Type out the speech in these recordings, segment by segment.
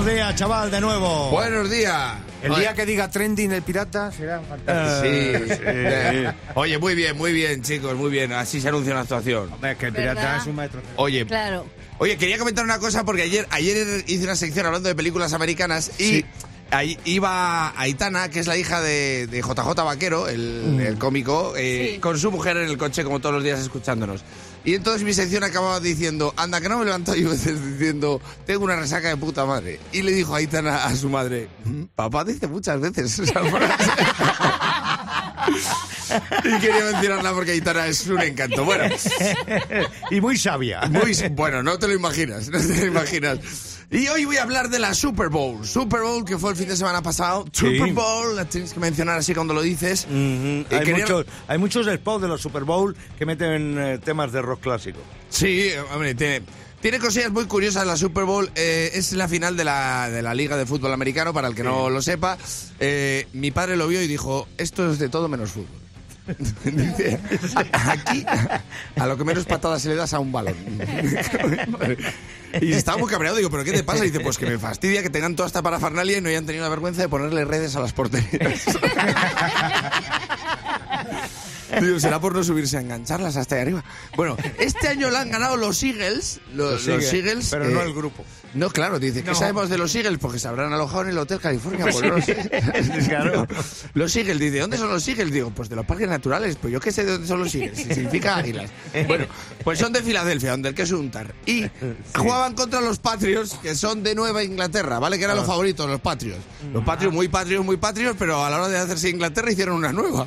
Buenos días, chaval, de nuevo. Buenos días. El Oye, día que diga trending el pirata será fantástico. Sí, eh, Oye, muy bien, muy bien, chicos, muy bien. Así se anuncia una actuación. Hombre, es que el pirata ¿Verdad? es un maestro. Oye, Claro. oye, quería comentar una cosa porque ayer, ayer hice una sección hablando de películas americanas y Sí. Ahí iba Aitana, que es la hija de, de JJ Vaquero, el, el cómico, eh, Sí. con su mujer en el coche como todos los días escuchándonos. Y entonces mi sección acababa diciendo, anda, que no me levanto yo diciendo, tengo una resaca de puta madre. Y le dijo Aitana a su madre, "Mm, papá dice muchas veces esa frase". y quería mencionarla porque Aitana es un encanto. Bueno, Y muy sabia. muy, bueno, no te lo imaginas, no te lo imaginas. Y hoy voy a hablar de la Super Bowl. Super Bowl que fue el fin de semana pasado. Super Bowl, la tienes que mencionar así cuando lo dices. Y hay, quería- muchos, hay muchos spots de los Super Bowl que meten eh, temas de rock clásico. Sí, hombre, tiene, tiene cosillas muy curiosas la Super Bowl. eh, es la final de la, de la Liga de Fútbol Americano, para el que no lo sepa. Eh, mi padre lo vio y dijo, esto es de todo menos fútbol. Dice, "A- aquí a lo que menos patadas se le das a un balón. Y estaba muy cabreado, digo, ¿pero qué te pasa? Y dice, pues que me fastidia que tengan toda esta parafernalia y no hayan tenido la vergüenza de ponerle redes a las porterías. Digo, será por no subirse a engancharlas hasta ahí arriba. Bueno, este año la han ganado los Eagles. Los, los Eagles. Pero eh, no el grupo. no, claro, dice, ¿qué sabemos de los Eagles? Porque se habrán alojado en el Hotel California. Pues no lo sé. Claro. Los Eagles, dice, ¿dónde son los Eagles? Digo, pues de los parques naturales. Pues yo qué sé de dónde son los Eagles. Si significa águilas. Bueno, pues son de Filadelfia, donde el queso untar. Y jugaban contra los Patriots, que son de Nueva Inglaterra, ¿vale? Que eran los favoritos, los Patriots. Los Patriots, muy Patriots, muy Patriots, pero a la hora de hacerse Inglaterra hicieron una nueva.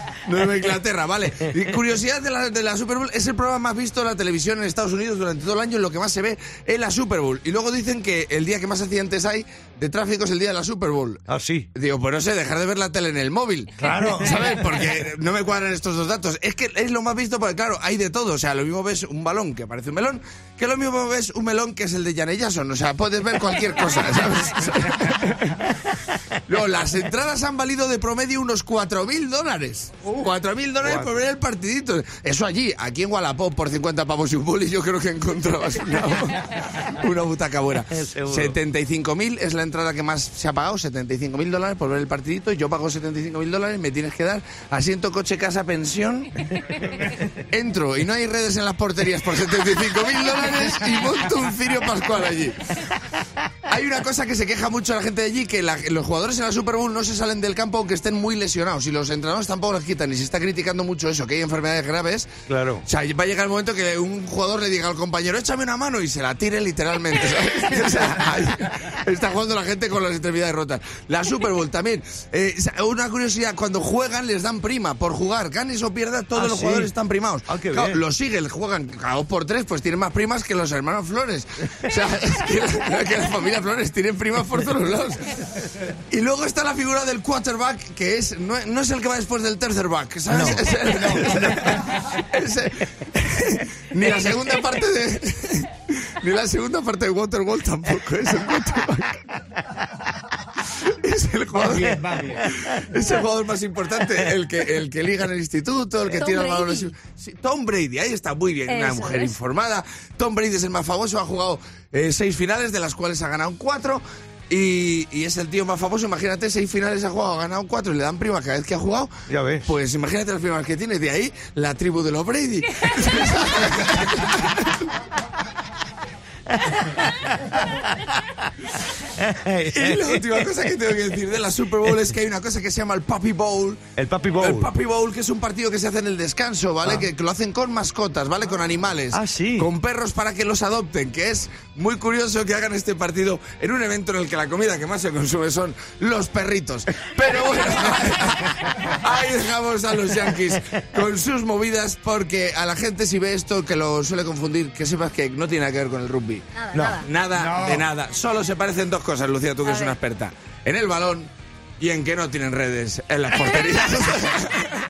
Nueva Inglaterra, vale. Y curiosidad de la, de la Super Bowl, es el programa más visto en la televisión en Estados Unidos durante todo el año, en lo que más se ve es la Super Bowl. Y luego dicen que el día que más accidentes hay de tráfico es el día de la Super Bowl. Ah, sí. Digo, pues no sé, dejar de ver la tele en el móvil. Claro. ¿Sabes? Porque no me cuadran estos dos datos. Es que es lo más visto porque, claro, hay de todo. O sea, lo mismo ves un balón que parece un melón, que lo mismo ves un melón que es el de Janet Jackson. O sea, puedes ver cualquier cosa, ¿sabes? Luego, las entradas han valido de promedio unos 4.000 dólares. 4.000 dólares por ver el partidito. Eso allí, aquí en Wallapop, por 50 pavos y un boli, yo creo que encontrabas una, una butaca buena. Seguro. 75.000 es la entrada que más se ha pagado, 75.000 dólares por ver el partidito. Yo pago 75.000 dólares, me tienes que dar asiento, coche, casa, pensión. Entro y no hay redes en las porterías por 75.000 dólares y monto un cirio pascual allí. Hay una cosa que se queja mucho la gente de allí, que la- los jugadores en la Super Bowl no se salen del campo aunque estén muy lesionados y los entrenadores tampoco los quitan y se está criticando mucho eso, que hay enfermedades graves. Claro. O sea, va a llegar el momento que un jugador le diga al compañero, échame una mano y se la tire literalmente. O sea, ahí está jugando la gente con las extremidades rotas. La Super Bowl también. eh, una curiosidad, cuando juegan les dan prima por jugar. Ganes o pierdas, todos Ah, los sí. jugadores están primados. Ah, qué Claro, bien. los Eagles juegan cada dos por tres, pues tienen más primas que los hermanos Flores. O sea, es que, la- que la familia Flores tienen primas por todos lados. Y luego está la figura del quarterback, que es no, no es el que va después del tercer back, ¿sabes? No. Es el- ese- ni la segunda parte de ni la segunda parte de Waterwall tampoco es el quarterback. Es el jugador, bien, va bien. es el jugador más importante, el que, el que liga en el instituto, el que Tom balón. Brady. Sí, Tom Brady, ahí está muy bien, una mujer es. informada. Tom Brady es el más famoso, ha jugado eh, seis finales, de las cuales ha ganado cuatro. Y, y es el tío más famoso, imagínate, seis finales ha jugado, ha ganado cuatro y le dan prima cada vez que ha jugado. Ya ves. Pues imagínate las primas que tiene, de ahí la tribu de los Brady. y la última cosa que tengo que decir de la Super Bowl es que hay una cosa que se llama el Puppy Bowl. El Papi Bowl. El Puppy Bowl, que es un partido que se hace en el descanso, ¿vale? Que, que lo hacen con mascotas, ¿vale? Con animales. Ah, sí. Con perros para que los adopten, que es muy curioso que hagan este partido en un evento en el que la comida que más se consume son los perritos. Pero bueno, ahí dejamos a los Yankees con sus movidas, porque a la gente si ve esto que lo suele confundir, que sepas que no tiene nada que ver con el rugby. Nada, No. nada. Nada No. de nada. Solo se parecen dos cosas, Lucía, tú que eres una experta. En el balón y en que no tienen redes en las porterías.